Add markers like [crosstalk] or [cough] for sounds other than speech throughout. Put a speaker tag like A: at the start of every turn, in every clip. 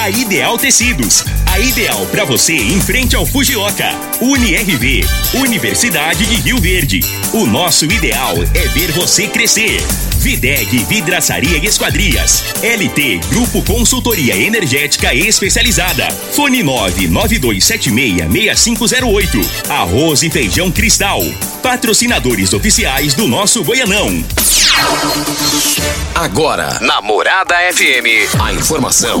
A: A Ideal Tecidos. A ideal para você em frente ao Fujioka. UniRV. Universidade de Rio Verde. O nosso ideal é ver você crescer. Videg Vidraçaria e Esquadrias. LT Grupo Consultoria Energética Especializada. Fone 992766508. Arroz e Feijão Cristal. Patrocinadores oficiais do nosso Goianão.
B: Agora, Namorada FM, a informação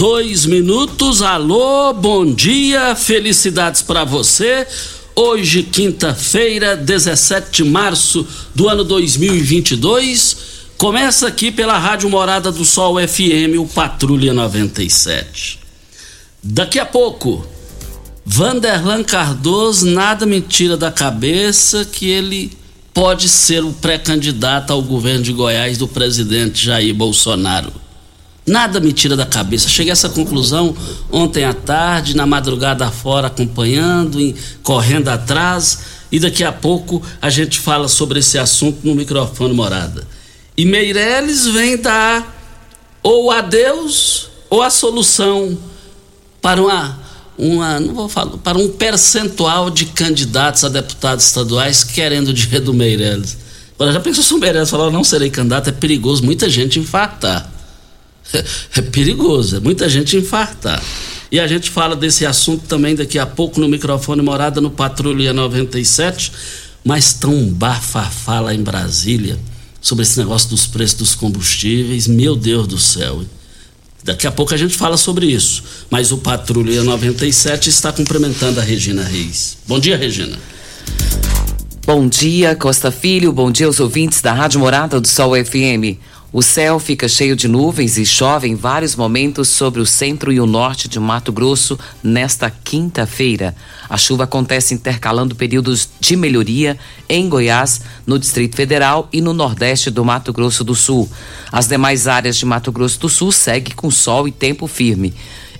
C: dois minutos. Alô, bom dia, felicidades para você. Hoje, quinta-feira, 17 de março do ano 2022. Começa aqui pela Rádio Morada do Sol FM, o Patrulha 97. Daqui a pouco, Vanderlan Cardoso, nada me tira da cabeça que ele pode ser o pré-candidato ao governo de Goiás do presidente Jair Bolsonaro. Nada me tira da cabeça. Cheguei a essa conclusão ontem à tarde, na madrugada fora, acompanhando, correndo atrás, e daqui a pouco a gente fala sobre esse assunto no microfone morada. E Meirelles vem dar ou adeus ou a solução para uma, uma não vou falar, para um percentual de candidatos a deputados estaduais querendo o dinheiro do Meirelles. Agora, já pensou se o Meirelles falar, não serei candidato, é perigoso muita gente infartar. É perigoso, é muita gente infartar. E a gente fala desse assunto também daqui a pouco no microfone Morada no Patrulha 97, mas tão um bafafá lá em Brasília sobre esse negócio dos preços dos combustíveis, meu Deus do céu. Daqui a pouco a gente fala sobre isso. Mas o Patrulha 97 está cumprimentando a Regina Reis. Bom dia, Regina.
D: Bom dia, Costa Filho. Bom dia aos ouvintes da Rádio Morada do Sol FM. O céu fica cheio de nuvens e chove em vários momentos sobre o centro e o norte de Mato Grosso nesta quinta-feira. A chuva acontece intercalando períodos de melhoria em Goiás, no Distrito Federal e no nordeste do Mato Grosso do Sul. As demais áreas de Mato Grosso do Sul seguem com sol e tempo firme.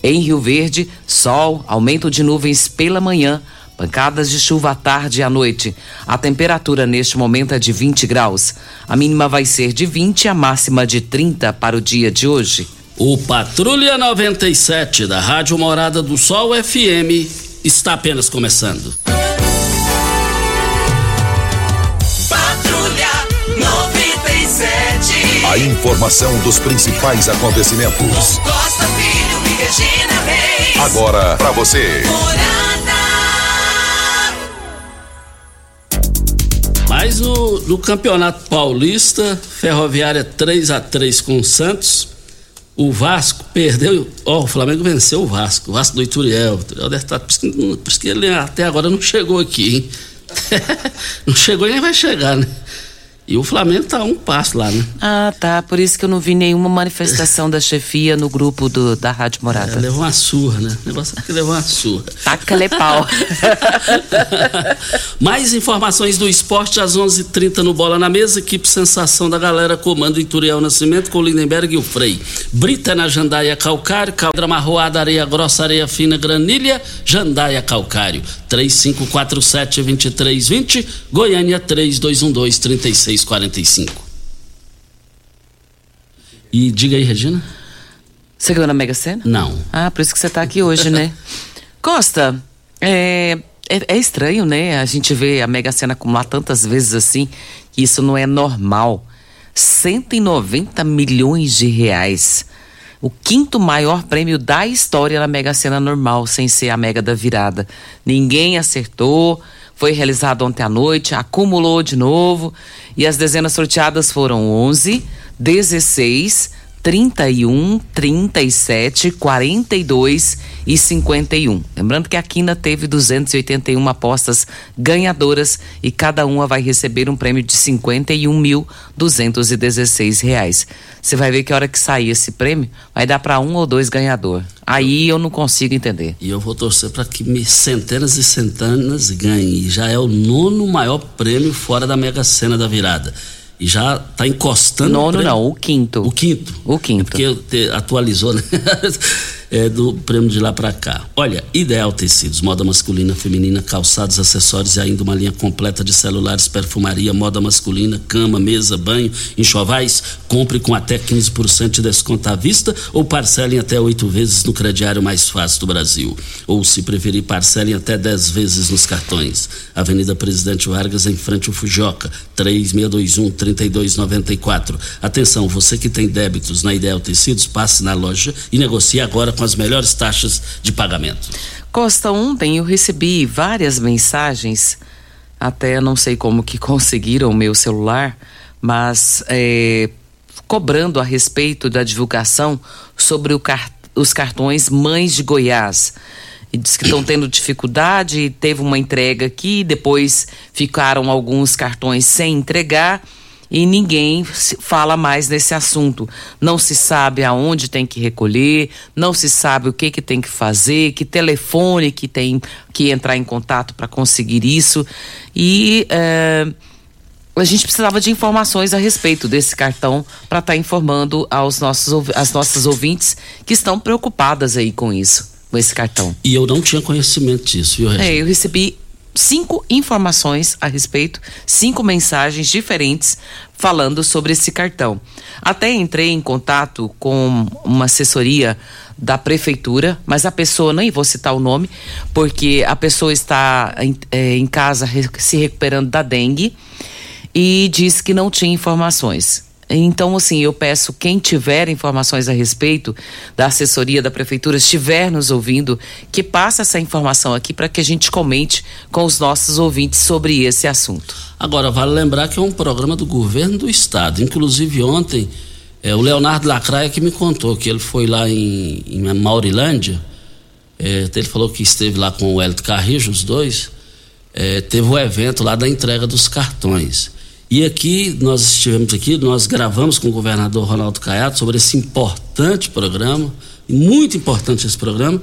D: Em Rio Verde, sol, aumento de nuvens pela manhã Pancadas de chuva à tarde e à noite. A temperatura neste momento é de 20 graus. A mínima vai ser de 20 e a máxima de 30 para o dia de hoje.
C: O Patrulha 97 da Rádio Morada do Sol FM está apenas começando.
E: Patrulha 97.
B: A informação dos principais acontecimentos.
E: Costa Filho e Regina Reis.
B: Agora para você.
E: Morada.
C: Mas no, Campeonato Paulista, Ferroviária 3 a 3 com o Santos. O Vasco perdeu. Ó, o Flamengo venceu o Vasco. O Vasco do Ituriel. O Ituriel deve estar. Que, por isso que ele até agora não chegou aqui, hein? [laughs] não chegou e nem vai chegar, né? E o Flamengo tá um passo lá, né?
D: Ah, tá. Por isso que eu não vi nenhuma manifestação da chefia no grupo do, da Rádio Morada.
C: É, levou uma surra, né? O negócio é que levou uma surra.
D: Taca-lhe pau. [laughs]
C: Mais informações do esporte às 11:30 h 30 no Bola na Mesa. Equipe Sensação da Galera, comando Ituriel Nascimento com o Lindenberg e o Frei. Brita na Jandaia Calcário, Caldra Marroada, Areia Grossa, Areia Fina, Granilha, Jandaia Calcário. 3547-2320, Goiânia 3212-3645. E diga aí, Regina?
D: Você ganhou na Mega Sena?
C: Não.
D: Ah, por isso que você tá aqui hoje, né? [laughs] Costa, É, é, é, estranho, né? A gente vê a Mega Sena acumular tantas vezes assim, que isso não é normal. 190 milhões de reais. O quinto maior prêmio da história na Mega Sena normal, sem ser a Mega da Virada. Ninguém acertou. Foi realizado ontem à noite, acumulou de novo. E as dezenas sorteadas foram 11, 16, 31, 37, 42 e 51. Lembrando que a Quina teve 281 apostas ganhadoras e cada uma vai receber um prêmio de 51.216 reais. Você vai ver que a hora que sair esse prêmio vai dar para um ou dois ganhador. Aí eu não consigo entender.
C: E eu vou torcer para que centenas e centenas ganhem. Já é o nono maior prêmio fora da Mega Sena da virada e já está encostando.
D: Nono não, o quinto.
C: O quinto.
D: O quinto.
C: É porque atualizou, né? [laughs] é, do prêmio de lá para cá. Olha, Ideal Tecidos, moda masculina, feminina, calçados, acessórios e ainda uma linha completa de celulares, perfumaria, moda masculina, cama, mesa, banho, enxovais. Compre com até 15% de desconto à vista ou parcelem até oito vezes no crediário mais fácil do Brasil. Ou, se preferir, parcelem até dez vezes nos cartões. Avenida Presidente Vargas, em frente ao Fujoca, 3621-3294. Atenção, você que tem débitos na Ideal Tecidos, passe na loja e negocie agora com as melhores taxas de pagamento.
D: Costa, ontem eu recebi várias mensagens, até não sei como que [laughs] conseguiram o meu celular, mas é, cobrando a respeito da divulgação sobre os cartões Mães de Goiás. E diz que estão tendo dificuldade, teve uma entrega aqui, depois ficaram alguns cartões sem entregar e ninguém fala mais nesse assunto. Não se sabe aonde tem que recolher, não se sabe o que, que tem que fazer, que telefone que tem que entrar em contato para conseguir isso. E é, a gente precisava de informações a respeito desse cartão para estar tá informando aos nossos, as nossas ouvintes que estão preocupadas aí com isso, com esse cartão.
C: E eu não tinha conhecimento disso, viu, Regina?
D: É, eu recebi cinco informações a respeito, cinco mensagens diferentes falando sobre esse cartão. Até entrei em contato com uma assessoria da prefeitura, mas a pessoa, nem vou citar o nome, porque a pessoa está em, é, em casa se recuperando da dengue e disse que não tinha informações. Então, assim, eu peço quem tiver informações a respeito da assessoria da prefeitura, estiver nos ouvindo, que passe essa informação aqui para que a gente comente com os nossos ouvintes sobre esse assunto.
C: Agora, vale lembrar que é um programa do governo do estado. Inclusive, ontem, é, o Leonardo Lacraia que me contou que ele foi lá em, em Maurilândia, é, ele falou que esteve lá com o Hélio Carrijo, os dois, é, teve o um evento lá da entrega dos cartões. E aqui, nós estivemos aqui, nós gravamos com o governador Ronaldo Caiado sobre esse importante programa, muito importante esse programa,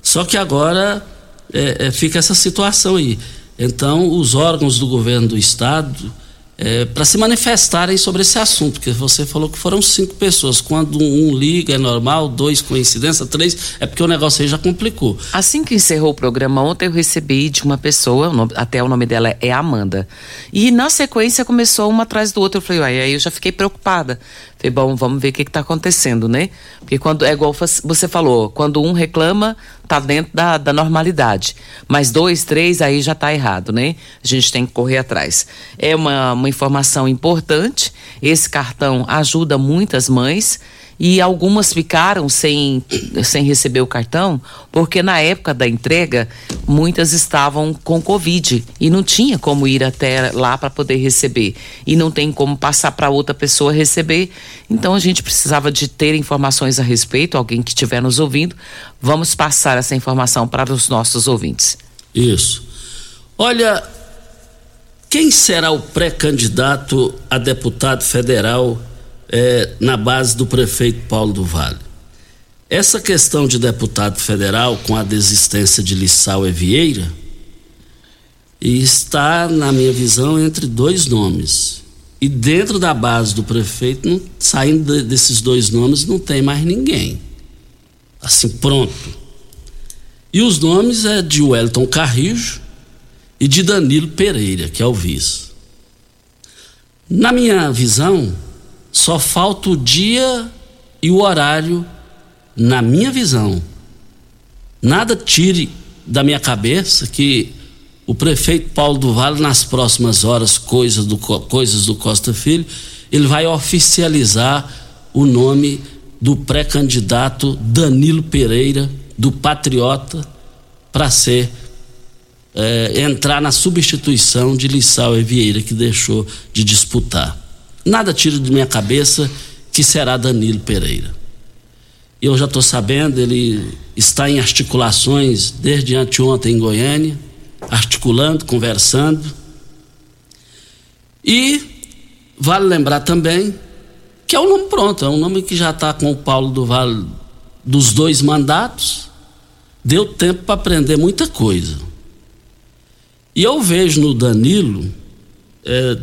C: só que agora é, é, fica essa situação aí. Então, os órgãos do governo do estado é, para se manifestarem sobre esse assunto, porque você falou que foram cinco pessoas. Quando um liga é normal, dois coincidência, três é porque o negócio aí já complicou.
D: Assim que encerrou o programa ontem, eu recebi de uma pessoa, até o nome dela é Amanda. E na sequência começou uma atrás do outro. Eu falei, aí eu já fiquei preocupada. Falei, bom, vamos ver o que está acontecendo, né? Porque quando é igual você falou, quando um reclama, tá dentro da, da normalidade. Mas dois, três, aí já está errado, né? A gente tem que correr atrás. É uma, uma informação importante. Esse cartão ajuda muitas mães e algumas ficaram sem, sem receber o cartão, porque na época da entrega, muitas estavam com Covid e não tinha como ir até lá para poder receber. E não tem como passar para outra pessoa receber. Então a gente precisava de ter informações a respeito, alguém que estiver nos ouvindo. Vamos passar essa informação para os nossos ouvintes.
C: Isso. Olha, quem será o pré-candidato a deputado federal? É, na base do prefeito Paulo do Vale. Essa questão de deputado federal com a desistência de Lissau e Vieira está, na minha visão, entre dois nomes. E dentro da base do prefeito, não, saindo desses dois nomes, não tem mais ninguém. Assim, pronto. E os nomes é de Wellington Carrijo e de Danilo Pereira, que é o vice. Na minha visão, só falta o dia e o horário, na minha visão. Nada tire da minha cabeça que o prefeito Paulo do Vale, nas próximas horas, coisas do, coisas do Costa Filho, ele vai oficializar o nome do pré-candidato Danilo Pereira, do Patriota, para ser é, entrar na substituição de Lissau e Vieira, que deixou de disputar. Nada tira de minha cabeça que será Danilo Pereira. Eu já estou sabendo, ele está em articulações desde anteontem em Goiânia, articulando, conversando. E vale lembrar também que é um nome pronto, é um nome que já está com o Paulo do Vale dos dois mandatos. Deu tempo para aprender muita coisa. E eu vejo no Danilo é,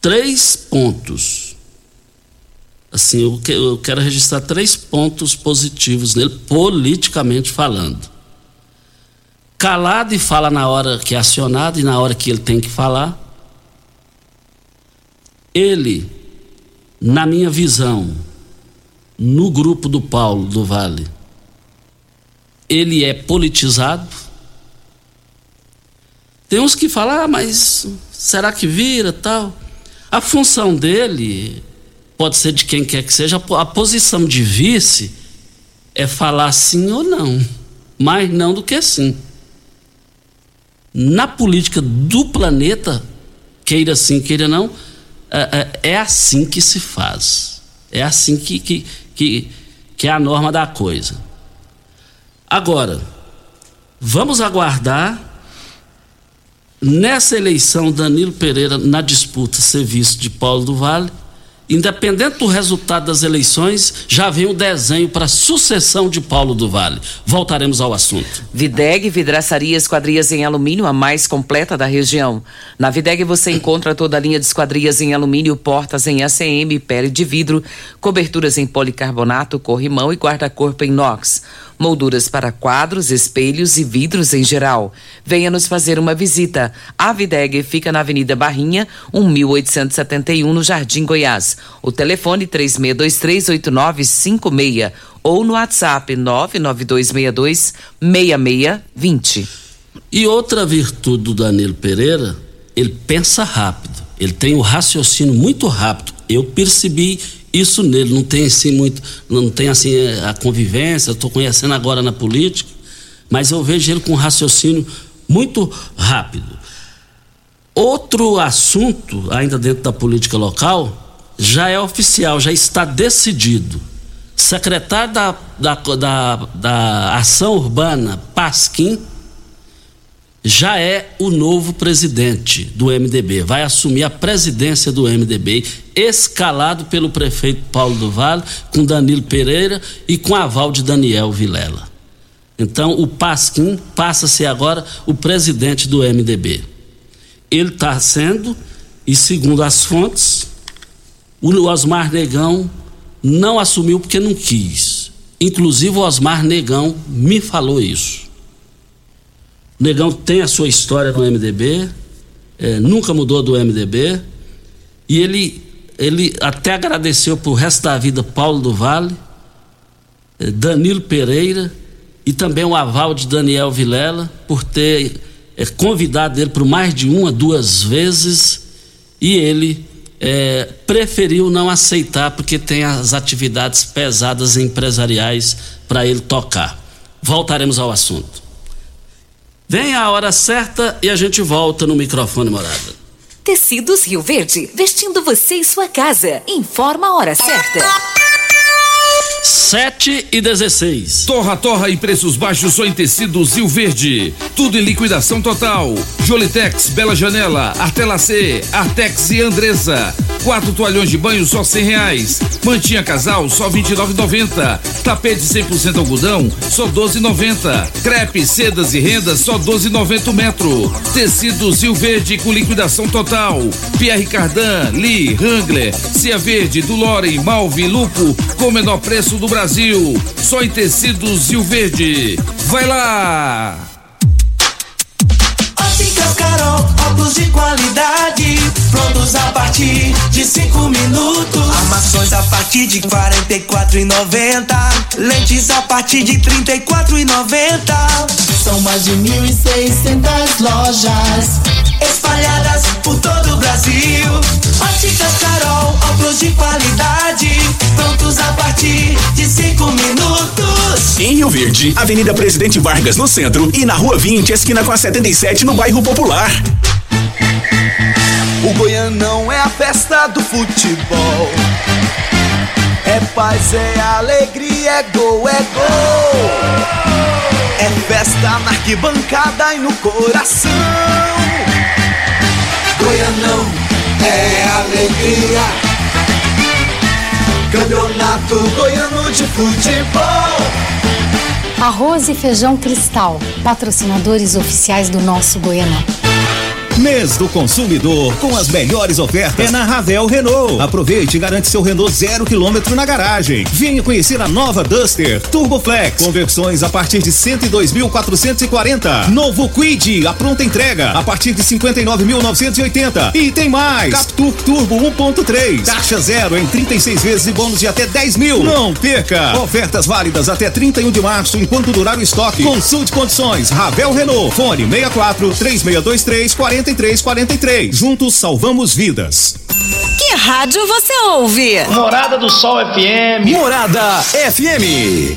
C: três pontos. Assim, eu, que, eu quero registrar três pontos positivos nele, politicamente falando. Calado e fala na hora que é acionado e na hora que ele tem que falar. Ele, na minha visão, no grupo do Paulo do Vale, ele é politizado. Tem uns que falam, ah, mas será que vira tal? A função dele pode ser de quem quer que seja, a posição de vice é falar sim ou não, mais não do que sim. Na política do planeta, queira sim, queira não, é, é, é assim que se faz. É assim que, que, que, que é a norma da coisa. Agora, vamos aguardar nessa eleição Danilo Pereira na disputa ser visto de Paulo do Vale Independente do resultado das eleições, já vem o desenho para a sucessão de Paulo do Vale. Voltaremos ao assunto.
D: Videg Vidraçaria Esquadrias em Alumínio, a mais completa da região. Na Videg você encontra toda a linha de esquadrias em alumínio, portas em ACM, pele de vidro, coberturas em policarbonato, corrimão e guarda-corpo em inox molduras para quadros, espelhos e vidros em geral. Venha nos fazer uma visita. A Videg fica na Avenida Barrinha, 1871, no Jardim Goiás. O telefone 36238956 ou no WhatsApp 99262 6620.
C: E outra virtude do Danilo Pereira, ele pensa rápido. Ele tem um raciocínio muito rápido. Eu percebi isso nele, não tem assim muito, não tem assim a convivência, estou conhecendo agora na política, mas eu vejo ele com um raciocínio muito rápido. Outro assunto, ainda dentro da política local, já é oficial, já está decidido. Secretário da, da, da, da Ação Urbana, Pasquim, já é o novo presidente do MDB, vai assumir a presidência do MDB, escalado pelo prefeito Paulo do Vale, com Danilo Pereira e com aval de Daniel Vilela. Então, o Pasquim passa a ser agora o presidente do MDB. Ele está sendo, e segundo as fontes, o Osmar Negão não assumiu porque não quis. Inclusive, o Osmar Negão me falou isso. O Negão tem a sua história no MDB, é, nunca mudou do MDB, e ele, ele até agradeceu por resto da vida Paulo do Vale, é, Danilo Pereira e também o aval de Daniel Vilela por ter é, convidado ele por mais de uma, duas vezes, e ele é, preferiu não aceitar porque tem as atividades pesadas empresariais para ele tocar. Voltaremos ao assunto. Vem a hora certa e a gente volta no microfone morada.
F: Tecidos Rio Verde, vestindo você e sua casa. Informa a hora certa.
C: 7 e 16.
G: Torra, torra e preços baixos só em tecidos Rio Verde. Tudo em liquidação total. Jolitex, Bela Janela, Artelacê, Artex e Andresa. Quatro toalhões de banho só cem reais. Mantinha casal só vinte e. Tapete 100% algodão só doze noventa. Crepe, sedas e rendas só doze noventa metro. Tecidos Rio Verde com liquidação total. Pierre Cardan, Lee, Wrangler, Cia Verde, Dulore, Malve, Lupo com menor preço do Brasil. Só em tecidos Rio Verde. Vai lá!
E: Óticas Carol, óculos de qualidade, prontos a partir de cinco minutos. Armações a partir de quarenta e quatro e lentes a partir de 34,90.
H: São mais de 1.600 lojas
E: espalhadas por todo o Brasil. Óticas Carol, óculos de qualidade, prontos a partir de cinco minutos.
A: Em Rio Verde, Avenida Presidente Vargas no centro e na Rua 20, esquina com a 77 no bairro Popular.
I: O Goianão é a festa do futebol. É paz, é alegria, é gol, é gol. É festa na arquibancada e no coração. Goianão é alegria. Campeonato Goiano de Futebol.
J: Arroz e feijão cristal, patrocinadores oficiais do nosso Goianão.
K: Mês do consumidor com as melhores ofertas é na Ravel Renault. Aproveite e garante seu Renault zero quilômetro na garagem. Venha conhecer a nova Duster Turbo Flex com versões a partir de 102.440. Novo Quid a pronta entrega a partir de 59.980. E tem mais. Captur Turbo 1.3 taxa zero em 36 vezes e bônus de até 10 mil. Não perca. Ofertas válidas até 31 de março enquanto durar o estoque. Consulte condições. Ravel Renault. Fone 64 3623 40 4343. Juntos salvamos vidas.
L: Que rádio você ouve?
M: Morada do Sol FM.
B: Morada FM.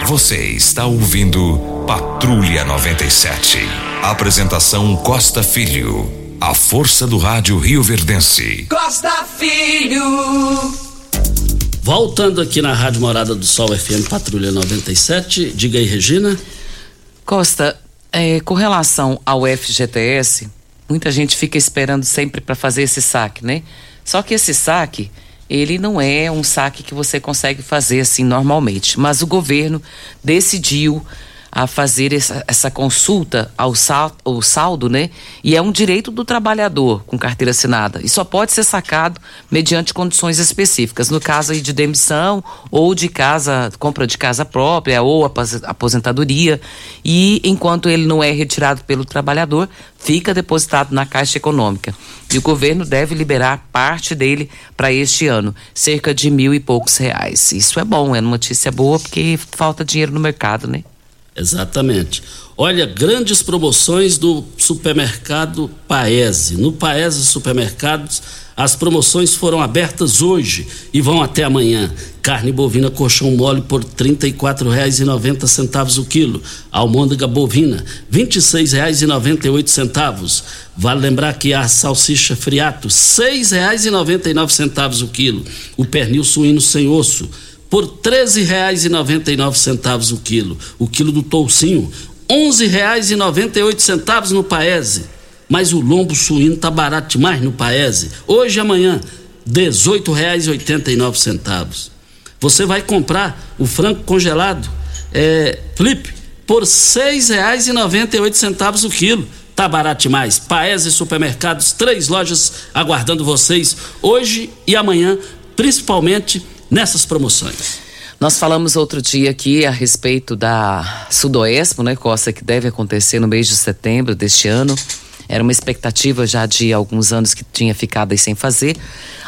B: Você está ouvindo Patrulha 97. Apresentação Costa Filho. A força do rádio Rio Verdense.
E: Costa Filho.
C: Voltando aqui na Rádio Morada do Sol FM Patrulha 97, diga aí, Regina.
D: Costa, é, com relação ao FGTS, muita gente fica esperando sempre para fazer esse saque, né? Só que esse saque ele não é um saque que você consegue fazer assim normalmente. Mas o governo decidiu a fazer essa, essa consulta ao, ao saldo, né? E é um direito do trabalhador com carteira assinada. E só pode ser sacado mediante condições específicas. No caso aí de demissão ou de casa, compra de casa própria ou aposentadoria. E enquanto ele não é retirado pelo trabalhador, fica depositado na Caixa Econômica. E o governo deve liberar parte dele para este ano, cerca de mil e poucos reais. Isso é bom, é uma notícia boa porque falta dinheiro no mercado, né?
C: Exatamente. Olha, grandes promoções do supermercado Paese. No Paese Supermercados, as promoções foram abertas hoje e vão até amanhã. Carne bovina colchão mole por R$ 34,90 o quilo. Almôndega bovina, R$ 26,98. Vale lembrar que a salsicha friato, R$ 6,99 o quilo. O pernil suíno sem osso, por R$ 13,99 o quilo. O quilo do toucinho, R$ 11,98 no Paese. Mas o lombo suíno tá barato demais no Paese. Hoje e amanhã, R$ 18,89. Você vai comprar o frango congelado, é, flip, por R$ 6,98 o quilo. Tá barato demais. Paese Supermercados, três lojas aguardando vocês hoje e amanhã, principalmente nessas promoções.
D: Nós falamos outro dia aqui a respeito da Sudoespo, né, Costa, que deve acontecer no mês de setembro deste ano. Era uma expectativa já de alguns anos que tinha ficado aí sem fazer.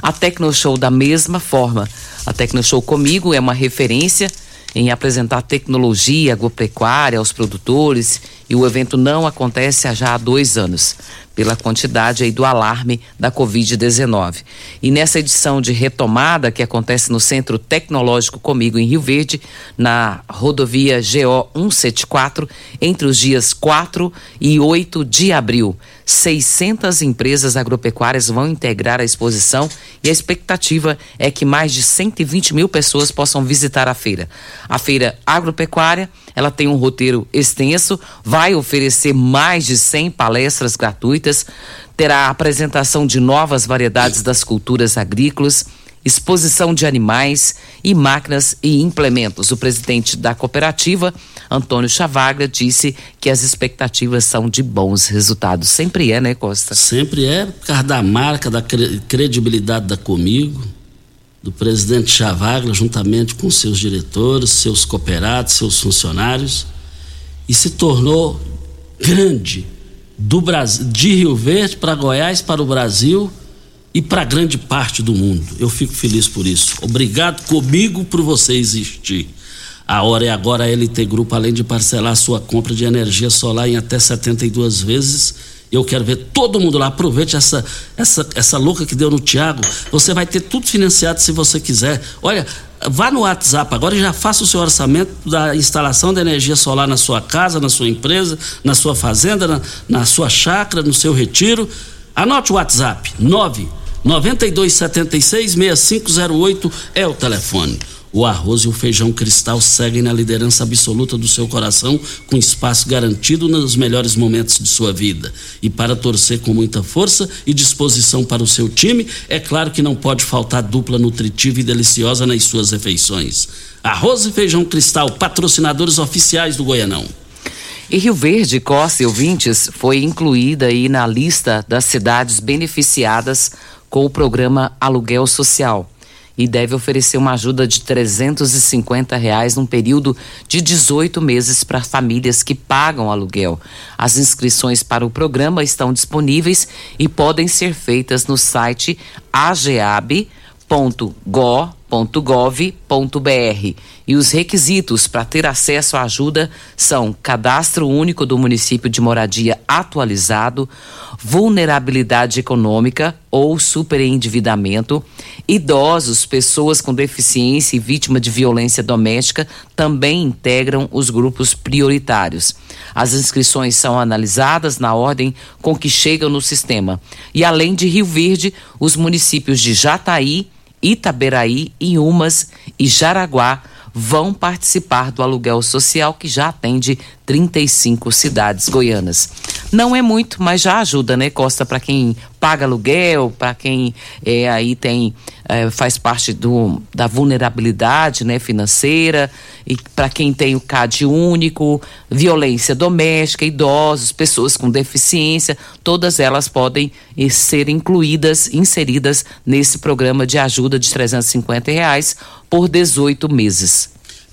D: A Tecnoshow da mesma forma. A Tecnoshow comigo é uma referência em apresentar tecnologia agropecuária aos produtores e o evento não acontece há já há dois anos pela quantidade aí do alarme da Covid-19. E nessa edição de retomada que acontece no Centro Tecnológico Comigo em Rio Verde, na rodovia GO 174, entre os dias 4 e 8 de abril, 600 empresas agropecuárias vão integrar a exposição e a expectativa é que mais de 120 mil pessoas possam visitar a feira. A feira agropecuária, ela tem um roteiro extenso, vai oferecer mais de 100 palestras gratuitas, terá apresentação de novas variedades das culturas agrícolas, exposição de animais e máquinas e implementos. O presidente da cooperativa, Antônio Chavagra, disse que as expectativas são de bons resultados. Sempre é, né, Costa?
C: Sempre é, por causa da marca, da credibilidade da Comigo, do presidente Chavagra, juntamente com seus diretores, seus cooperados, seus funcionários, e se tornou grande do Brasil, de Rio Verde para Goiás, para o Brasil e para grande parte do mundo. Eu fico feliz por isso. Obrigado comigo por você existir. A hora é agora a LT Grupo, além de parcelar sua compra de energia solar em até 72 vezes. Eu quero ver todo mundo lá. Aproveite essa, essa, essa louca que deu no Tiago. Você vai ter tudo financiado se você quiser. Olha, vá no WhatsApp agora e já faça o seu orçamento da instalação da energia solar na sua casa, na sua empresa, na sua fazenda, na, na sua chácara, no seu retiro. Anote o WhatsApp: 9 9276 6508 é o telefone. O arroz e o feijão cristal seguem na liderança absoluta do seu coração, com espaço garantido nos melhores momentos de sua vida. E para torcer com muita força e disposição para o seu time, é claro que não pode faltar dupla nutritiva e deliciosa nas suas refeições. Arroz e feijão cristal, patrocinadores oficiais do Goianão.
D: E Rio Verde, Costa e Ouvintes, foi incluída aí na lista das cidades beneficiadas com o programa Aluguel Social e deve oferecer uma ajuda de 350 reais num período de 18 meses para famílias que pagam aluguel. As inscrições para o programa estão disponíveis e podem ser feitas no site ageab.go.com www.gov.br e os requisitos para ter acesso à ajuda são cadastro único do município de moradia atualizado, vulnerabilidade econômica ou superendividamento, idosos, pessoas com deficiência e vítima de violência doméstica também integram os grupos prioritários. As inscrições são analisadas na ordem com que chegam no sistema. E além de Rio Verde, os municípios de Jataí, Itaberaí, Inhumas e Jaraguá vão participar do aluguel social que já atende 35 cidades goianas. Não é muito, mas já ajuda, né, Costa, para quem paga aluguel, para quem é, aí tem é, faz parte do, da vulnerabilidade né, financeira, e para quem tem o CAD único, violência doméstica, idosos, pessoas com deficiência, todas elas podem eh, ser incluídas, inseridas nesse programa de ajuda de 350 reais por 18 meses.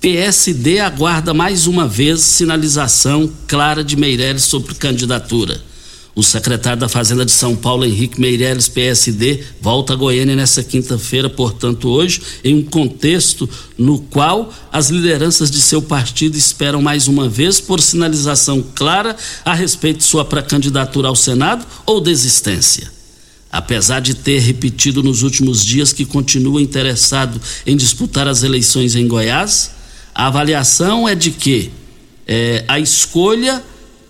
C: PSD aguarda mais uma vez sinalização clara de Meirelles sobre candidatura. O secretário da Fazenda de São Paulo, Henrique Meirelles, PSD, volta a Goiânia nessa quinta-feira, portanto, hoje, em um contexto no qual as lideranças de seu partido esperam mais uma vez por sinalização clara a respeito de sua pré-candidatura ao Senado ou desistência. Apesar de ter repetido nos últimos dias que continua interessado em disputar as eleições em Goiás, a avaliação é de que é, a escolha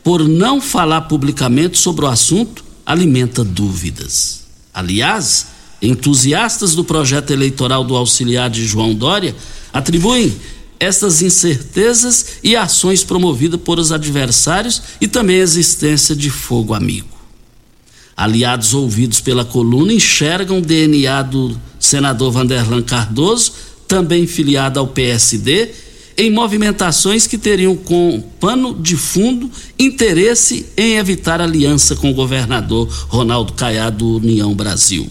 C: por não falar publicamente sobre o assunto alimenta dúvidas. Aliás, entusiastas do projeto eleitoral do auxiliar de João Dória atribuem essas incertezas e ações promovidas por os adversários e também a existência de fogo amigo. Aliados ouvidos pela coluna enxergam o DNA do senador Vanderlan Cardoso, também filiado ao PSD, em movimentações que teriam com pano de fundo interesse em evitar aliança com o governador Ronaldo Caiado do União Brasil.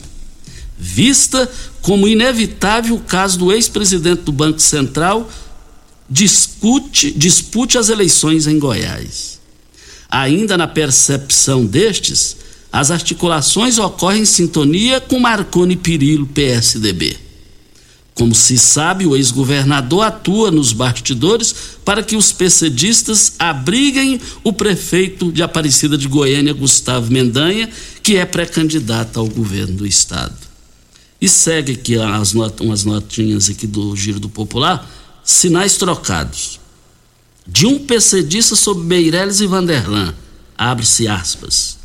C: Vista como inevitável o caso do ex-presidente do Banco Central discute, dispute as eleições em Goiás. Ainda na percepção destes, as articulações ocorrem em sintonia com Marconi Pirillo, PSDB. Como se sabe, o ex-governador atua nos bastidores para que os PCDistas abriguem o prefeito de Aparecida de Goiânia, Gustavo Mendanha, que é pré-candidato ao governo do estado. E segue aqui as not umas notinhas aqui do Giro do Popular, sinais trocados. De um PCdista sobre Meirelles e Vanderlan, abre-se aspas.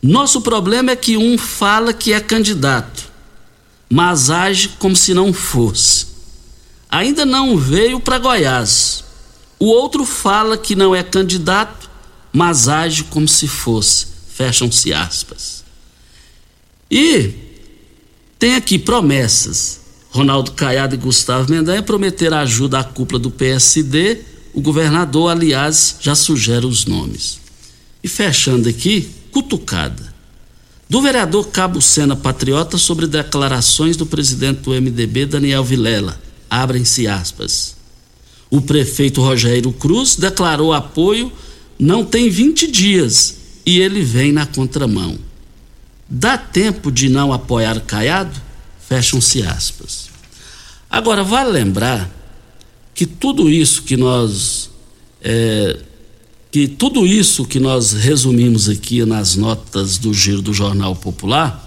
C: Nosso problema é que um fala que é candidato mas age como se não fosse. Ainda não veio para Goiás. O outro fala que não é candidato, mas age como se fosse. Fecham-se aspas. E tem aqui promessas. Ronaldo Caiado e Gustavo Mendanha prometeram ajuda à cúpula do PSD. O governador, aliás, já sugere os nomes. E fechando aqui, cutucada do vereador Cabo Sena Patriota sobre declarações do presidente do MDB, Daniel Vilela. Abrem-se aspas. O prefeito Rogério Cruz declarou apoio não tem 20 dias e ele vem na contramão. Dá tempo de não apoiar Caiado? Fecham-se aspas. Agora, vale lembrar que tudo isso que nós é, que tudo isso que nós resumimos aqui nas notas do giro do Jornal Popular,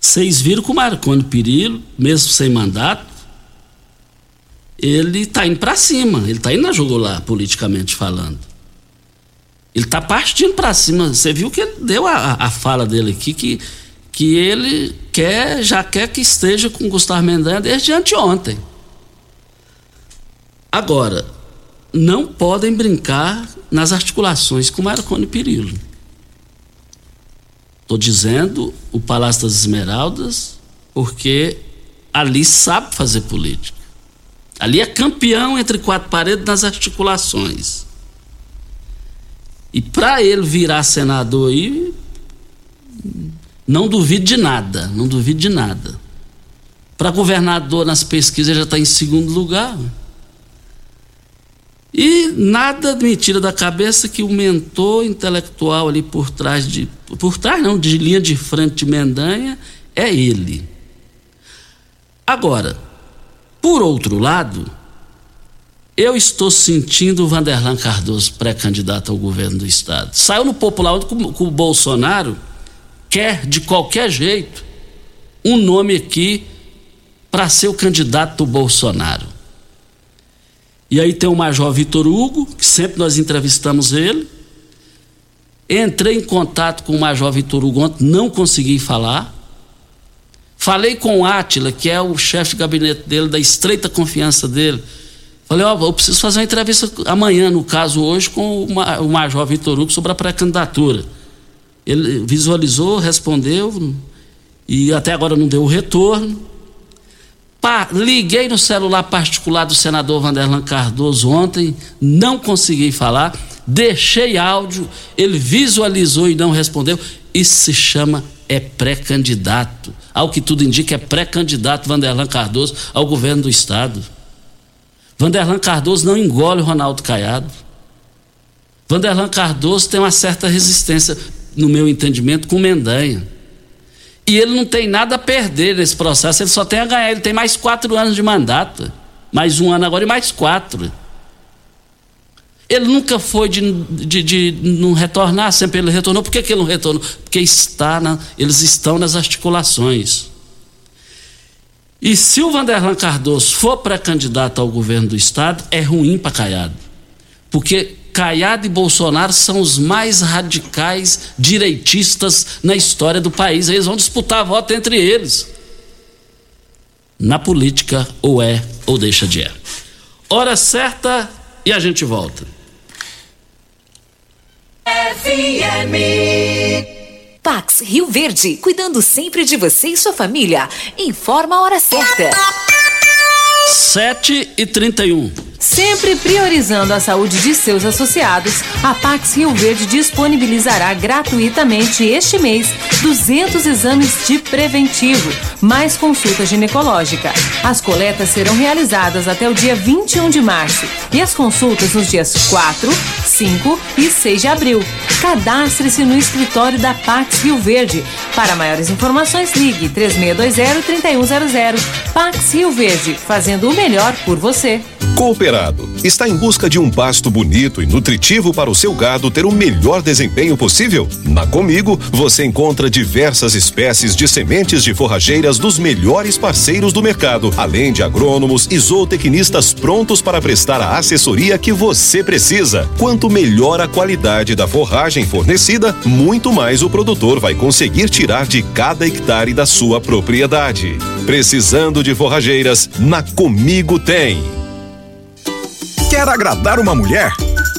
C: vocês viram que o Marconi Perillo, mesmo sem mandato, ele está indo para cima, ele está indo na jugular, politicamente falando. Ele está partindo para cima. Você viu que ele deu a, a fala dele aqui, que, que ele quer, já quer que esteja com Gustavo Mendanha desde anteontem. Agora, não podem brincar nas articulações com Marconi Perillo. Estou dizendo o Palácio das Esmeraldas porque ali sabe fazer política. Ali é campeão entre quatro paredes nas articulações. E para ele virar senador aí, não duvide de nada, não duvide de nada. Para governador nas pesquisas já está em segundo lugar. E nada me tira da cabeça que o mentor intelectual ali por trás de. Por trás não, de linha de frente de Mendanha, é ele. Agora, por outro lado, eu estou sentindo o Vanderlan Cardoso pré-candidato ao governo do Estado. Saiu no popular onde o Bolsonaro quer, de qualquer jeito, um nome aqui para ser o candidato do Bolsonaro. E aí tem o Major Vitor Hugo, que sempre nós entrevistamos ele. Entrei em contato com o Major Vitor Hugo ontem, não consegui falar. Falei com o Átila, que é o chefe de gabinete dele, da estreita confiança dele. Falei, ó, oh, eu preciso fazer uma entrevista amanhã, no caso hoje, com o Major Vitor Hugo sobre a pré-candidatura. Ele visualizou, respondeu, e até agora não deu o retorno. Liguei no celular particular do senador Vanderlan Cardoso ontem, não consegui falar, deixei áudio, ele visualizou e não respondeu. Isso se chama é pré-candidato. Ao que tudo indica, é pré-candidato Vanderlan Cardoso ao governo do Estado. Vanderlan Cardoso não engole o Ronaldo Caiado. Vanderlan Cardoso tem uma certa resistência, no meu entendimento, com Mendanha. E ele não tem nada a perder nesse processo, ele só tem a ganhar. Ele tem mais quatro anos de mandato. Mais um ano agora e mais quatro. Ele nunca foi de, de, de não retornar, sempre ele retornou. Por que, que ele não retornou? Porque está na, eles estão nas articulações. E se o Vanderlan Cardoso for pré-candidato ao governo do Estado, é ruim para Caiado. Porque Caiado e Bolsonaro são os mais radicais direitistas na história do país. Eles vão disputar voto entre eles. Na política, ou é ou deixa de é. hora certa e a gente volta.
F: FM. Pax Rio Verde, cuidando sempre de você e sua família. Informa a hora certa.
C: 7 e 31
N: Sempre priorizando a saúde de seus associados, a Pax Rio Verde disponibilizará gratuitamente este mês 200 exames de preventivo, mais consulta ginecológica. As coletas serão realizadas até o dia 21 de março e as consultas nos dias 4, 5 e 6 de abril. Cadastre-se no escritório da Pax Rio Verde. Para maiores informações, ligue 3620-3100. Pax Rio Verde, fazendo o melhor por você.
O: Cooperado está em busca de um pasto bonito e nutritivo para o seu gado ter o melhor desempenho possível? Na Comigo você encontra diversas espécies de sementes de forrageiras dos melhores parceiros do mercado, além de agrônomos e zootecnistas prontos para prestar a assessoria que você precisa. Quanto melhor a qualidade da forragem fornecida, muito mais o produtor vai conseguir tirar de cada hectare da sua propriedade. Precisando de forrageiras, na Comigo tem.
P: Quer agradar uma mulher?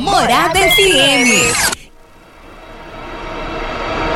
F: Morada FM.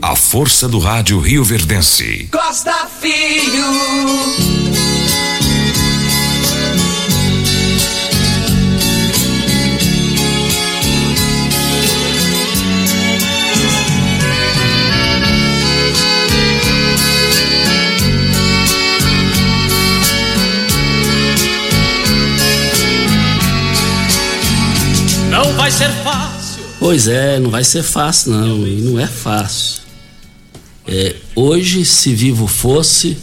B: A força do rádio Rio Verdense.
E: Costa Filho.
C: Não vai ser fácil. Pois é, não vai ser fácil não, e não é fácil. É, hoje, se vivo fosse,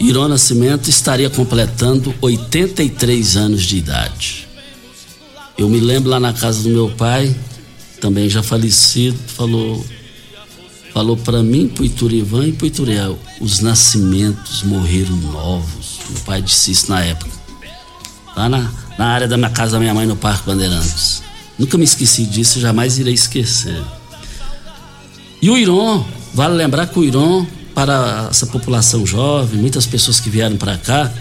C: Irô Nascimento estaria completando 83 anos de idade. Eu me lembro lá na casa do meu pai, também já falecido, falou falou para mim, Iturivan e Ituriel, os nascimentos morreram novos. Meu pai disse isso na época. Lá na, na área da minha casa da minha mãe no Parque Bandeirantes. Nunca me esqueci disso, jamais irei esquecer. E o Iron, vale lembrar que o Iron, para essa população jovem, muitas pessoas que vieram para cá,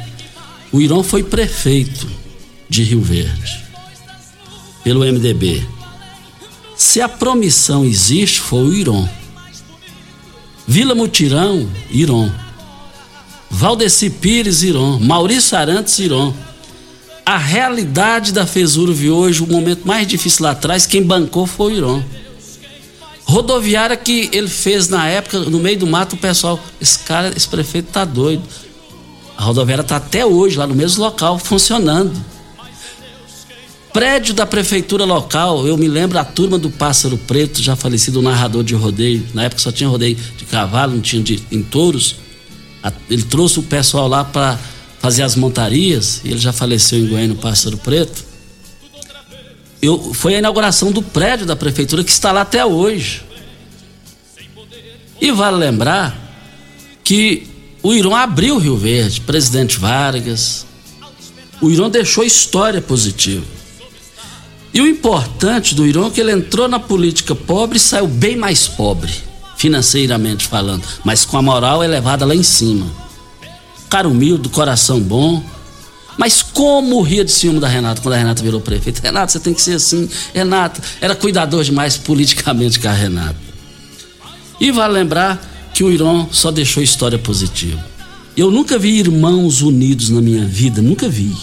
C: o Iron foi prefeito de Rio Verde. pelo MDB. Se a promissão existe, foi o Iron. Vila Mutirão, Iron. Valdeci Pires, Iron. Maurício Arantes, Iron. A realidade da Fesurv hoje, o momento mais difícil lá atrás, quem bancou foi o Iron. Rodoviária que ele fez na época, no meio do mato, o pessoal, esse cara, esse prefeito tá doido. A rodoviária tá até hoje lá no mesmo local, funcionando. Prédio da prefeitura local, eu me lembro a turma do Pássaro Preto, já falecido, o narrador de rodeio. Na época só tinha rodeio de cavalo, não tinha de, em touros. Ele trouxe o pessoal lá para fazer as montarias, e ele já faleceu em Goiânia, no Pássaro Preto. Eu, foi a inauguração do prédio da prefeitura que está lá até hoje. E vale lembrar que o Irão abriu Rio Verde, presidente Vargas. O Irão deixou história positiva. E o importante do Irão é que ele entrou na política pobre e saiu bem mais pobre, financeiramente falando, mas com a moral elevada lá em cima. Cara humilde, coração bom. Mas como ria de ciúme da Renata quando a Renata virou prefeito? Renata, você tem que ser assim. Renata, era cuidador demais politicamente com a Renata. E vale lembrar que o Irã só deixou história positiva. Eu nunca vi irmãos unidos na minha vida, nunca vi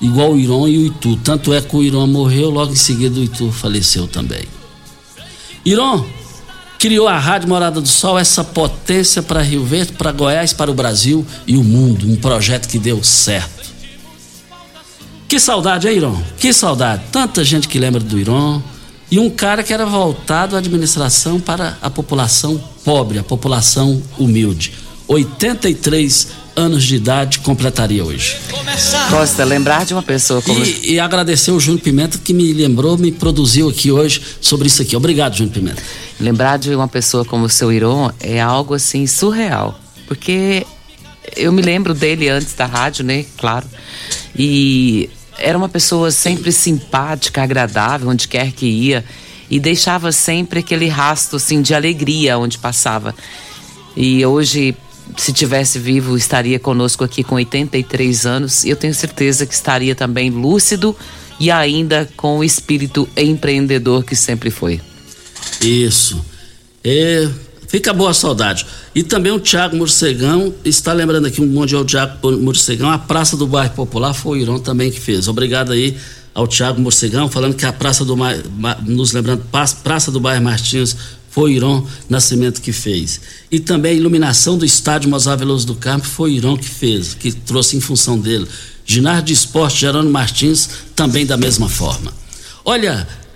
C: igual o Irão e o Itu. Tanto é que o Irão morreu, logo em seguida o Itu faleceu também. Irão criou a Rádio Morada do Sol, essa potência para Rio Verde, para Goiás, para o Brasil e o mundo. Um projeto que deu certo. Que saudade, hein, Irão? Que saudade. Tanta gente que lembra do Irão. E um cara que era voltado à administração para a população pobre, a população humilde. 83 anos de idade completaria hoje.
D: Costa, lembrar de uma pessoa como.
C: E, e agradecer o Júnior Pimenta que me lembrou, me produziu aqui hoje sobre isso aqui. Obrigado, Júnior Pimenta.
D: Lembrar de uma pessoa como o seu Iron é algo assim surreal. Porque eu me lembro dele antes da rádio, né? Claro. E era uma pessoa sempre simpática, agradável, onde quer que ia. E deixava sempre aquele rastro assim, de alegria onde passava. E hoje se tivesse vivo, estaria conosco aqui com 83 anos. E eu tenho certeza que estaria também lúcido e ainda com o espírito empreendedor que sempre foi.
C: Isso. É, fica boa saudade. E também o Tiago Morcegão, está lembrando aqui um monte ao Tiago Morcegão, a Praça do Bairro Popular foi o Irão também que fez. Obrigado aí ao Tiago Morcegão, falando que a Praça do nos lembrando, Praça do Bairro Martins foi Irão Nascimento que fez. E também a iluminação do estádio Mozar Veloso do Campo foi Irão que fez, que trouxe em função dele. Ginásio de Esporte Gerônimo Martins também da mesma forma. Olha,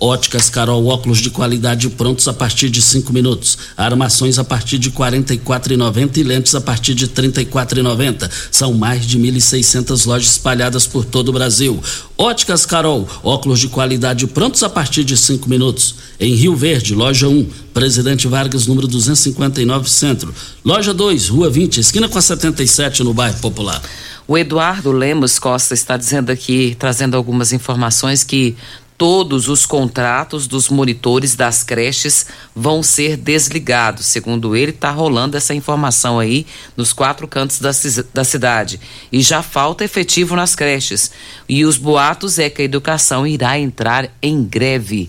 C: Óticas Carol, óculos de qualidade prontos a partir de cinco minutos. Armações a partir de quarenta e quatro e lentes a partir de trinta e São mais de 1.600 lojas espalhadas por todo o Brasil. Óticas Carol, óculos de qualidade prontos a partir de cinco minutos. Em Rio Verde, loja 1, Presidente Vargas, número 259, Centro. Loja 2, Rua 20, esquina com a 77, no bairro Popular.
D: O Eduardo Lemos Costa está dizendo aqui, trazendo algumas informações que todos os contratos dos monitores das creches vão ser desligados. Segundo ele, está rolando essa informação aí nos quatro cantos da, da cidade. E já falta efetivo nas creches. E os boatos é que a educação irá entrar em greve.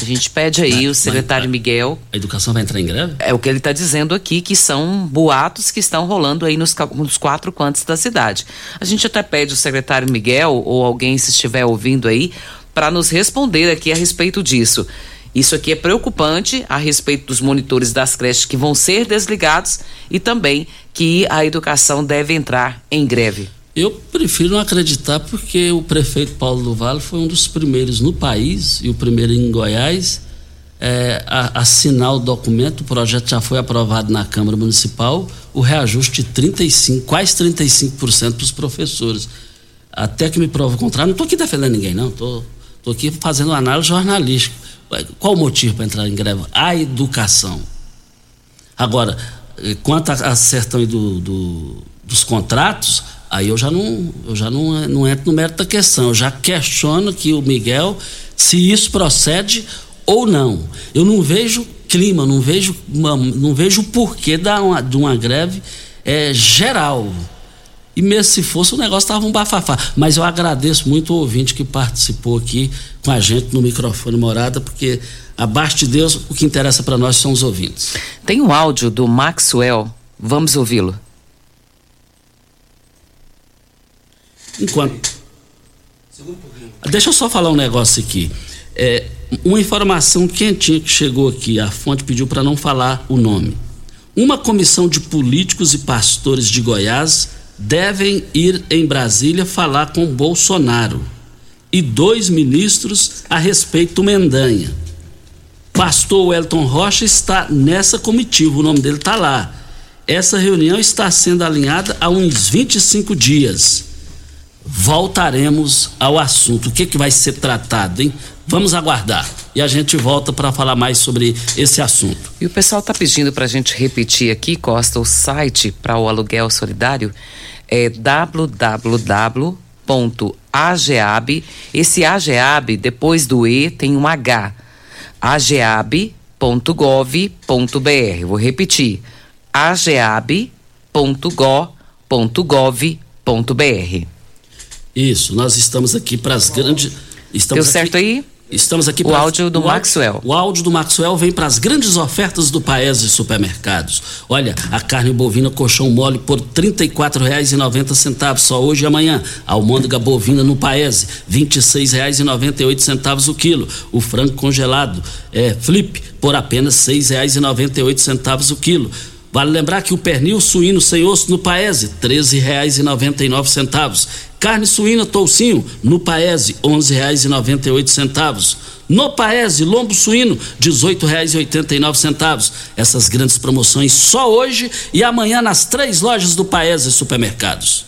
D: A gente pede aí vai, o secretário vai, Miguel.
C: A educação vai entrar em greve?
D: É o que ele está dizendo aqui, que são boatos que estão rolando aí nos, nos, quatro cantos da cidade. A gente até pede o secretário Miguel, ou alguém se estiver ouvindo aí, para nos responder aqui a respeito disso. Isso aqui é preocupante a respeito dos monitores das creches que vão ser desligados e também que a educação deve entrar em greve.
C: Eu prefiro não acreditar porque o prefeito Paulo do Vale foi um dos primeiros no país e o primeiro em Goiás é, a assinar o documento. O projeto já foi aprovado na Câmara Municipal. O reajuste de 35, quase 35% para os professores. Até que me prova o contrário. Não estou aqui defendendo ninguém, não. Estou Estou aqui fazendo análise jornalística. Qual o motivo para entrar em greve? A educação. Agora, eh, quanto à questão do, do, dos contratos, aí eu já não, eu já não, não entro no mérito da questão. Eu já questiono que o Miguel se isso procede ou não. Eu não vejo clima, não vejo, não vejo porquê uma, de uma greve é, geral. E mesmo se fosse, o negócio estava um bafafá. Mas eu agradeço muito o ouvinte que participou aqui com a gente no microfone morada, porque abaixo de Deus, o que interessa para nós são os ouvintes.
D: Tem um áudio do Maxwell, vamos ouvi-lo.
C: Enquanto. Deixa eu só falar um negócio aqui. É, uma informação quentinha que chegou aqui, a fonte pediu para não falar o nome. Uma comissão de políticos e pastores de Goiás devem ir em Brasília falar com Bolsonaro e dois ministros a respeito Mendanha. Pastor Wellington Rocha está nessa comitiva, o nome dele está lá. Essa reunião está sendo alinhada há uns 25 dias. Voltaremos ao assunto. O que, que vai ser tratado, hein? Vamos aguardar. E a gente volta para falar mais sobre esse assunto.
D: E o pessoal está pedindo para a gente repetir aqui, Costa, o site para o aluguel solidário é www.ageab. Esse AGEAB, depois do E, tem um H. ageab.gov.br. Vou repetir. ageab.gov.br.
C: Isso, nós estamos aqui para as grandes. Estamos
D: Deu certo
C: aqui...
D: aí?
C: Estamos aqui
D: O áudio do
C: o
D: Maxwell.
C: O áudio do Maxwell vem para as grandes ofertas do Paese Supermercados. Olha, a carne bovina colchão mole por R$ 34,90 só hoje e amanhã. A almôndega bovina no Paese, R$ 26,98 o quilo. O frango congelado é, flip por apenas R$ 6,98 o quilo. Vale lembrar que o pernil suíno sem osso no Paese, R$ 13,99. Carne suína toucinho no Paese, R$ 11,98. No Paese, lombo suíno, R$ 18,89. Essas grandes promoções só hoje e amanhã nas três lojas do Paese Supermercados.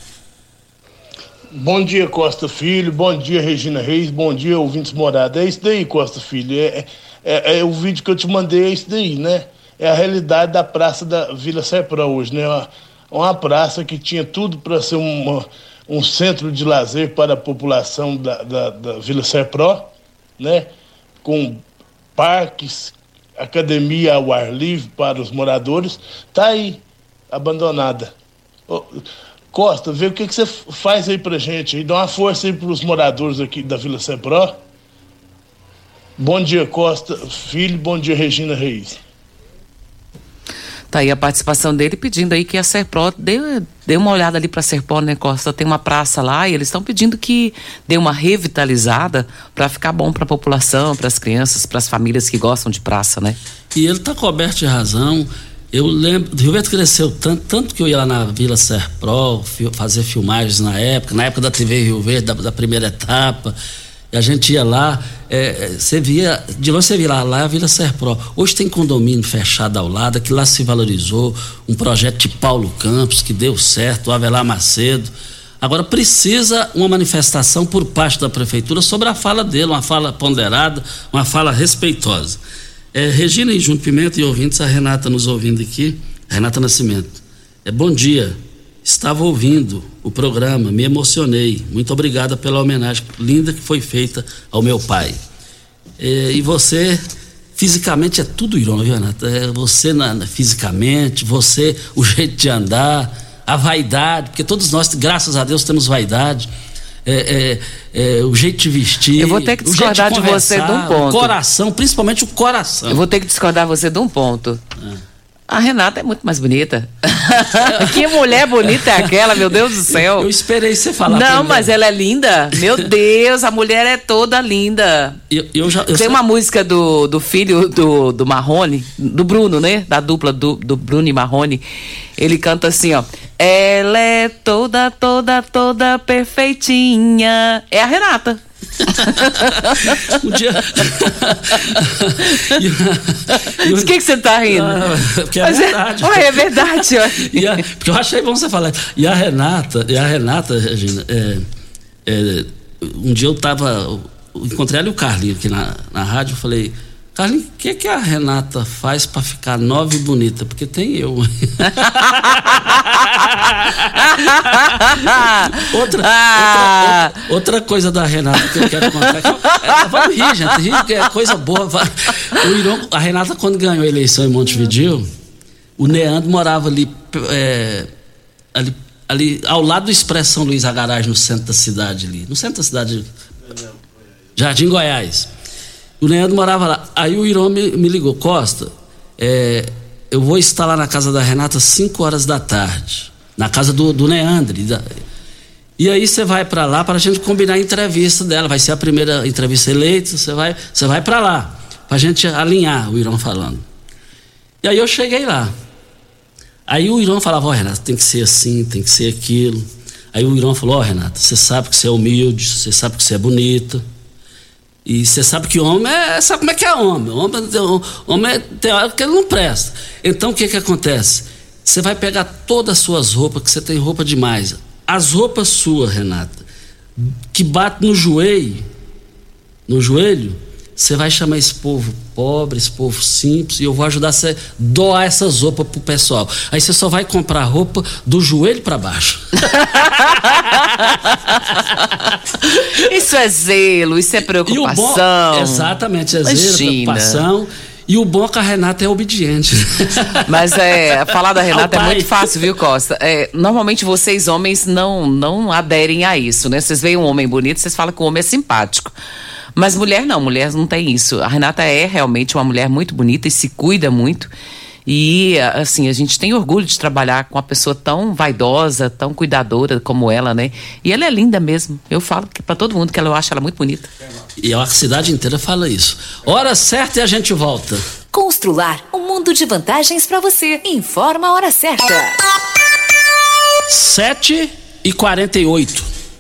Q: Bom dia, Costa Filho. Bom dia, Regina Reis. Bom dia, ouvintes morada. É isso daí, Costa Filho. É, é, é o vídeo que eu te mandei, é isso daí, né? É a realidade da praça da Vila Sepra hoje, né? Uma, uma praça que tinha tudo para ser uma, um centro de lazer para a população da, da, da Vila Serpro, né? com parques, academia ao ar livre para os moradores, está aí, abandonada. Ô, Costa, vê o que, que você faz aí pra gente, aí, dá uma força aí para os moradores aqui da Vila Serpro. Bom dia, Costa, filho, bom dia, Regina Reis.
D: Tá aí a participação dele pedindo aí que a Serpro dê, dê uma olhada ali para a Serpro, né, Costa? Tem uma praça lá e eles estão pedindo que dê uma revitalizada para ficar bom para a população, para as crianças, para as famílias que gostam de praça, né?
C: E ele está coberto de razão. Eu lembro, Rio Verde cresceu tanto, tanto que eu ia lá na Vila Serpro fazer filmagens na época, na época da TV Rio Verde, da, da primeira etapa. E a gente ia lá, é, você via, de longe você via lá, lá é a Vila Serpro. Hoje tem condomínio fechado ao lado, que lá se valorizou, um projeto de Paulo Campos, que deu certo, o Avelar Macedo. Agora precisa uma manifestação por parte da prefeitura sobre a fala dele, uma fala ponderada, uma fala respeitosa. É, Regina e Junto Pimenta e ouvintes, a Renata nos ouvindo aqui, Renata Nascimento. É, bom dia. Estava ouvindo o programa, me emocionei. Muito obrigada pela homenagem linda que foi feita ao meu pai. É, e você, fisicamente, é tudo irônico, viu, Renata? É você na, fisicamente, você, o [laughs] jeito de andar, a vaidade, porque todos nós, graças a Deus, temos vaidade. É, é, é, o jeito de vestir.
D: Eu vou ter que discordar de, de, você de um ponto.
C: O coração, principalmente o coração.
D: Eu vou ter que discordar de você de um ponto. A Renata é muito mais bonita. [laughs] que mulher bonita é aquela, meu Deus do céu.
C: Eu esperei você falar.
D: Não, mas ela é linda. Meu Deus, a mulher é toda linda.
C: Eu, eu já, eu
D: Tem
C: sei-
D: uma música do, do filho do, do Marrone, do Bruno, né? Da dupla do, do Bruno e Marrone. Ele canta assim, ó. Ela é toda, toda, toda perfeitinha. É a Renata. [laughs]
C: um dia. [laughs]
D: Por que, que você tá rindo?
C: Ah, porque é
D: Mas
C: verdade.
D: Ué, é verdade.
C: E a- porque eu achei bom você falar. E a Renata, e a Renata, Regina, é, é, um dia eu tava. eu encontrei ela e o Carlinho aqui na, na rádio, eu falei, Carlinhos, o que, que a Renata faz para ficar nova e bonita? Porque tem eu. [laughs] outra, ah. outra, outra, coisa da Renata que eu quero contar. Que, é, vamos rir, gente. Rir que é coisa boa. O Irão, a Renata, quando ganhou a eleição em Montevideo, o Neandro morava ali, é, ali, ali ao lado do Expressão Luiz Agaragem, no centro da cidade ali. No centro da cidade. Jardim Goiás. O Leandro morava lá. Aí o Irão me, me ligou, Costa, é, eu vou estar lá na casa da Renata às 5 horas da tarde. Na casa do, do Leandro. E aí você vai para lá para a gente combinar a entrevista dela. Vai ser a primeira entrevista eleita, você vai, você vai para lá. Pra gente alinhar, o Irão falando. E aí eu cheguei lá. Aí o Irão falava, ó oh, Renata, tem que ser assim, tem que ser aquilo. Aí o Irão falou, ó oh, Renata, você sabe que você é humilde, você sabe que você é bonita. E você sabe que homem é. Sabe como é que é homem? Homem, homem é, tem hora que ele não presta. Então o que que acontece? Você vai pegar todas as suas roupas, que você tem roupa demais. As roupas suas, Renata, que bate no joelho, no joelho, você vai chamar esse povo pobre, esse povo simples, e eu vou ajudar você a doar essas roupas pro pessoal. Aí você só vai comprar roupa do joelho para baixo. [laughs]
D: isso é zelo, isso é preocupação.
C: Bom, exatamente, é zelo, Imagina. preocupação. E o bom é que a Renata é obediente. [laughs]
D: Mas é, falar da Renata é muito fácil, viu, Costa? É, normalmente vocês homens não não aderem a isso, né? Vocês veem um homem bonito, vocês falam que o homem é simpático. Mas mulher não, mulher não tem isso. A Renata é realmente uma mulher muito bonita e se cuida muito. E, assim, a gente tem orgulho de trabalhar com uma pessoa tão vaidosa, tão cuidadora como ela, né? E ela é linda mesmo. Eu falo para todo mundo que ela, eu acho ela muito bonita.
C: E a cidade inteira fala isso. Hora certa e a gente volta.
F: Constrular um mundo de vantagens para você. Informa a hora certa.
C: 7 e 48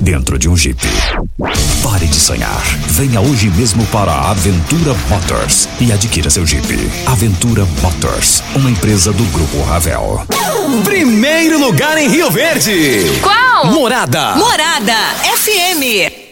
R: dentro de um Jeep. Pare de sonhar. Venha hoje mesmo para a Aventura Motors e adquira seu Jeep. Aventura Motors, uma empresa do Grupo Ravel.
S: Primeiro lugar em Rio Verde.
L: Qual?
S: Morada.
L: Morada FM.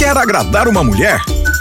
P: Quer agradar uma mulher?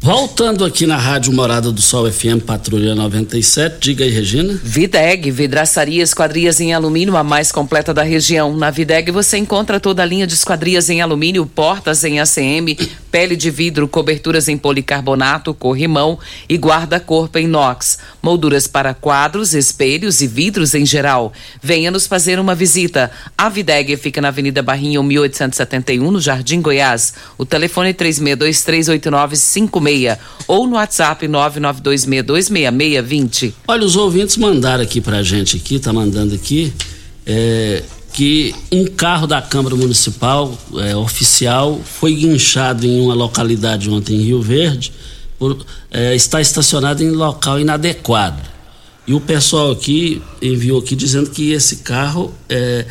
C: Voltando aqui na Rádio Morada do Sol FM Patrulha 97, diga aí, Regina.
D: Videg, vidraçaria esquadrias em alumínio, a mais completa da região. Na Videg você encontra toda a linha de esquadrias em alumínio, portas em ACM, pele de vidro, coberturas em policarbonato, corrimão e guarda-corpo em inox, molduras para quadros, espelhos e vidros em geral. Venha nos fazer uma visita. A Videg fica na Avenida Barrinho 1871, no Jardim Goiás. O telefone é 36238956 ou no WhatsApp 992626620.
C: Olha, os ouvintes mandaram aqui pra gente aqui, tá mandando aqui, é, que um carro da Câmara Municipal é, oficial foi guinchado em uma localidade ontem em Rio Verde, por, é, está estacionado em local inadequado. E o pessoal aqui enviou aqui dizendo que esse carro é,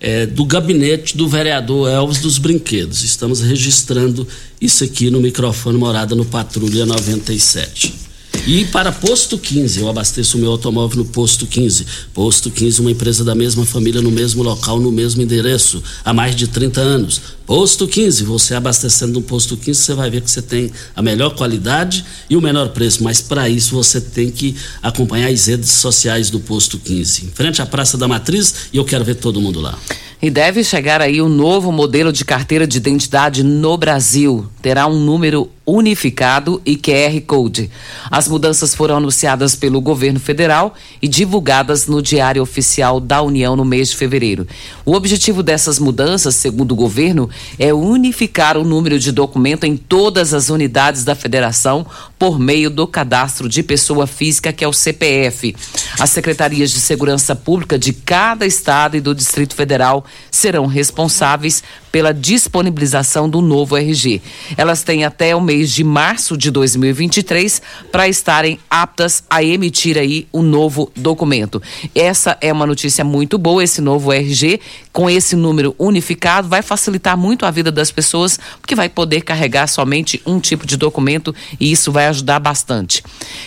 C: é, do gabinete do vereador Elvis dos Brinquedos. Estamos registrando isso aqui no microfone Morada no Patrulha 97. E para Posto 15, eu abasteço o meu automóvel no Posto 15. Posto 15, uma empresa da mesma família, no mesmo local, no mesmo endereço, há mais de 30 anos. Posto 15, você abastecendo no Posto 15, você vai ver que você tem a melhor qualidade e o menor preço, mas para isso você tem que acompanhar as redes sociais do Posto 15. Em frente à Praça da Matriz, e eu quero ver todo mundo lá.
D: E deve chegar aí um novo modelo de carteira de identidade no Brasil. Terá um número unificado e QR Code. As mudanças foram anunciadas pelo governo federal e divulgadas no Diário Oficial da União no mês de fevereiro. O objetivo dessas mudanças, segundo o governo, é unificar o número de documento em todas as unidades da federação por meio do cadastro de pessoa física, que é o CPF. As secretarias de segurança pública de cada estado e do Distrito Federal serão responsáveis pela disponibilização do novo RG. Elas têm até o mês de março de 2023 para estarem aptas a emitir aí o novo documento. Essa é uma notícia muito boa, esse novo RG, com esse número unificado, vai facilitar muito a vida das pessoas, porque vai poder carregar somente um tipo de documento e isso vai ajudar bastante.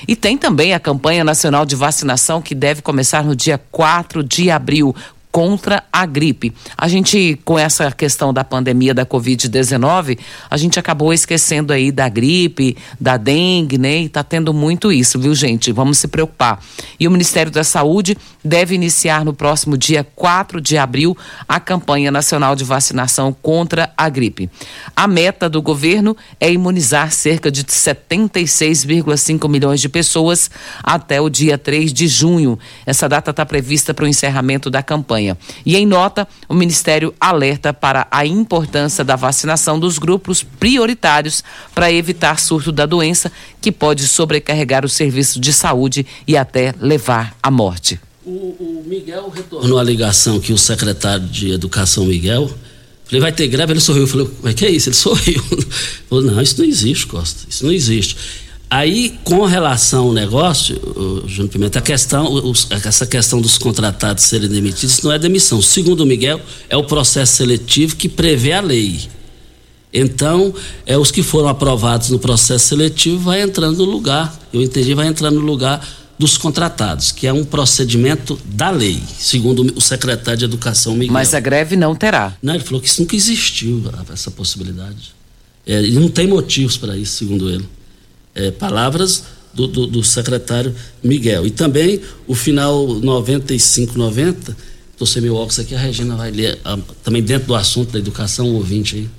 D: E tem também a campanha nacional de vacinação que deve começar no dia 4 de abril contra a gripe. A gente, com essa questão da pandemia da Covid-19, a gente acabou esquecendo aí da gripe, da dengue, né? E tá tendo muito isso, viu, gente? Vamos se preocupar. E o Ministério da Saúde deve iniciar no próximo dia 4 de abril a campanha nacional de vacinação contra a gripe. A meta do governo é imunizar cerca de 76,5 milhões de pessoas até o dia 3 de junho. Essa data está prevista para o encerramento da campanha campanha. E em nota, o Ministério alerta para a importância da vacinação dos grupos prioritários para evitar surto da doença, que pode sobrecarregar o serviço de saúde e até levar à morte.
C: O, o Miguel retornou a ligação que o secretário de Educação, Miguel, Falei, vai ter greve? Ele sorriu. Eu falei, mas que é isso? Ele sorriu. [laughs] Falei, não, isso não existe, Costa. Isso não existe. Aí, com relação ao negócio, Júnior Pimenta, a questão, os, essa questão dos contratados serem demitidos não é demissão. Segundo o Miguel, é o processo seletivo que prevê a lei. Então, é os que foram aprovados no processo seletivo vai entrando no lugar. Eu entendi, vai entrando no lugar dos contratados, que é um procedimento da lei, segundo o secretário de Educação Miguel.
D: Mas a greve não terá.
C: Não, ele falou que isso nunca existiu, essa possibilidade. É, e não tem motivos para isso, segundo ele é, palavras do, do, do, secretário Miguel. E também o final 95-90, estou sem meu óculos aqui, a Regina vai ler a, também dentro do assunto da educação, o ouvinte aí.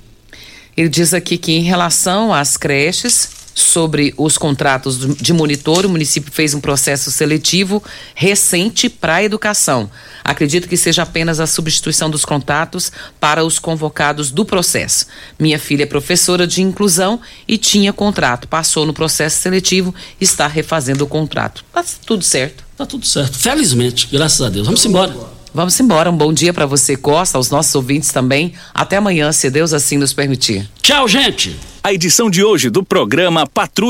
D: Ele diz aqui que em relação às creches, sobre os contratos de monitor, o município fez um processo seletivo recente para a educação. Acredito que seja apenas a substituição dos contratos para os convocados do processo. Minha filha é professora de inclusão e tinha contrato, passou no processo seletivo, está refazendo o contrato. Tá tudo certo.
C: Tá tudo certo. Felizmente, graças a Deus. Vamos embora.
D: Vamos embora. Um bom dia para você, Costa, aos nossos ouvintes também. Até amanhã, se Deus assim nos permitir.
C: Tchau, gente.
S: A edição de hoje do programa Patrulha